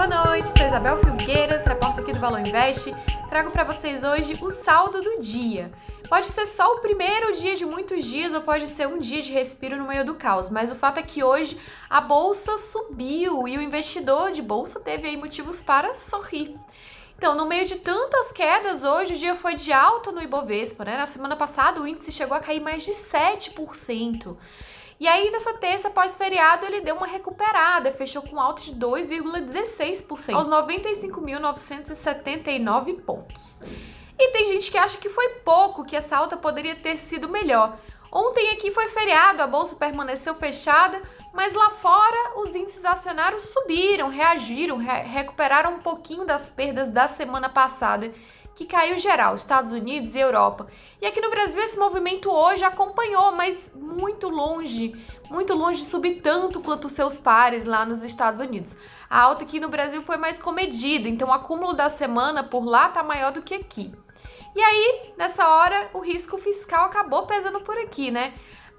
Boa noite, sou Isabel Filgueiras, repórter aqui do Valor Invest. Trago para vocês hoje o saldo do dia. Pode ser só o primeiro dia de muitos dias ou pode ser um dia de respiro no meio do caos, mas o fato é que hoje a bolsa subiu e o investidor de bolsa teve aí motivos para sorrir. Então, no meio de tantas quedas, hoje o dia foi de alta no Ibovespa, né? Na semana passada o índice chegou a cair mais de 7%. E aí, nessa terça pós-feriado, ele deu uma recuperada, fechou com alta de 2,16%, aos 95.979 pontos. E tem gente que acha que foi pouco, que essa alta poderia ter sido melhor. Ontem aqui foi feriado, a bolsa permaneceu fechada, mas lá fora os índices acionários subiram, reagiram, re recuperaram um pouquinho das perdas da semana passada que caiu geral, Estados Unidos e Europa. E aqui no Brasil esse movimento hoje acompanhou, mas muito longe, muito longe de subir tanto quanto seus pares lá nos Estados Unidos. A alta aqui no Brasil foi mais comedida, então o acúmulo da semana por lá tá maior do que aqui. E aí, nessa hora, o risco fiscal acabou pesando por aqui, né?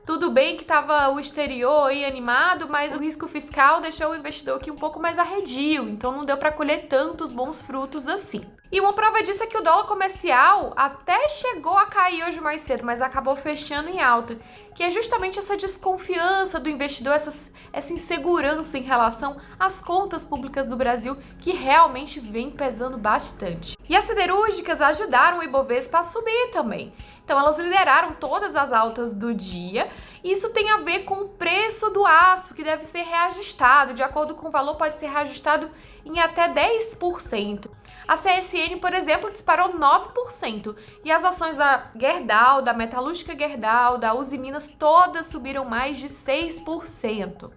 Tudo bem que estava o exterior aí animado, mas o risco fiscal deixou o investidor aqui um pouco mais arredio, então não deu para colher tantos bons frutos assim. E uma prova disso é que o dólar comercial até chegou a cair hoje mais cedo, mas acabou fechando em alta, que é justamente essa desconfiança do investidor, essa, essa insegurança em relação às contas públicas do Brasil, que realmente vem pesando bastante. E as siderúrgicas ajudaram o Ibovespa a subir também. Então elas lideraram todas as altas do dia. Isso tem a ver com o preço do aço, que deve ser reajustado. De acordo com o valor, pode ser reajustado em até 10%. A CSN, por exemplo, disparou 9%. E as ações da Gerdau, da Metalúrgica Gerdau, da Uzi Minas, todas subiram mais de 6%.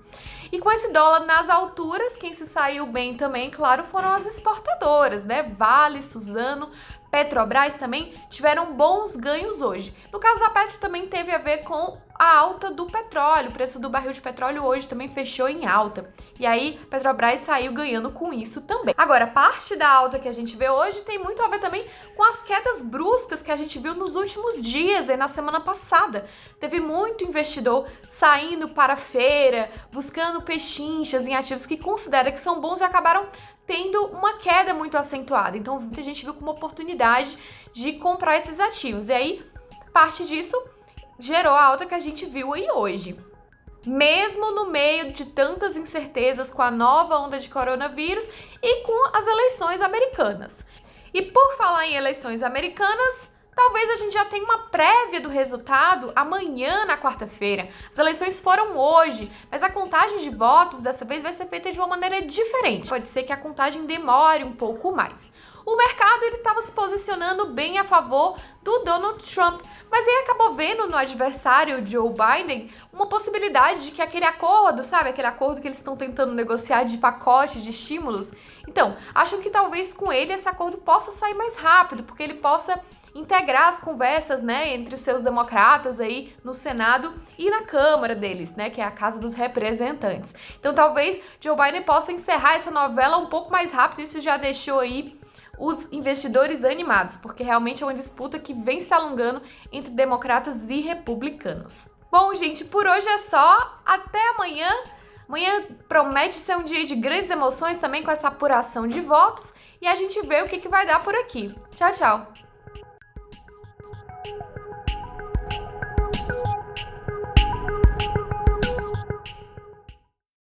E com esse dólar nas alturas, quem se saiu bem também, claro, foram as exportadoras, né? Vale, Suzano, Petrobras também tiveram bons ganhos hoje. No caso da Petro também teve a ver com a alta do petróleo. O preço do barril de petróleo hoje também fechou em alta. E aí, Petrobras saiu ganhando com isso também. Agora, parte da alta que a gente vê hoje tem muito a ver também com as quedas bruscas que a gente viu nos últimos dias e na semana passada. Teve muito investidor saindo para a feira, buscando pechinchas em ativos que considera que são bons e acabaram tendo uma queda muito acentuada. Então, a gente viu como oportunidade de comprar esses ativos. E aí, parte disso gerou a alta que a gente viu aí hoje. Mesmo no meio de tantas incertezas com a nova onda de coronavírus e com as eleições americanas. E por falar em eleições americanas, Talvez a gente já tenha uma prévia do resultado amanhã, na quarta-feira. As eleições foram hoje, mas a contagem de votos dessa vez vai ser feita de uma maneira diferente. Pode ser que a contagem demore um pouco mais. O mercado ele estava se posicionando bem a favor do Donald Trump, mas aí acabou vendo no adversário Joe Biden uma possibilidade de que aquele acordo, sabe, aquele acordo que eles estão tentando negociar de pacote de estímulos. Então, acham que talvez com ele esse acordo possa sair mais rápido, porque ele possa integrar as conversas, né, entre os seus democratas aí no Senado e na Câmara deles, né, que é a Casa dos Representantes. Então, talvez Joe Biden possa encerrar essa novela um pouco mais rápido, isso já deixou aí os investidores animados, porque realmente é uma disputa que vem se alongando entre democratas e republicanos. Bom, gente, por hoje é só. Até amanhã. Amanhã promete ser um dia de grandes emoções também com essa apuração de votos e a gente vê o que, que vai dar por aqui. Tchau, tchau!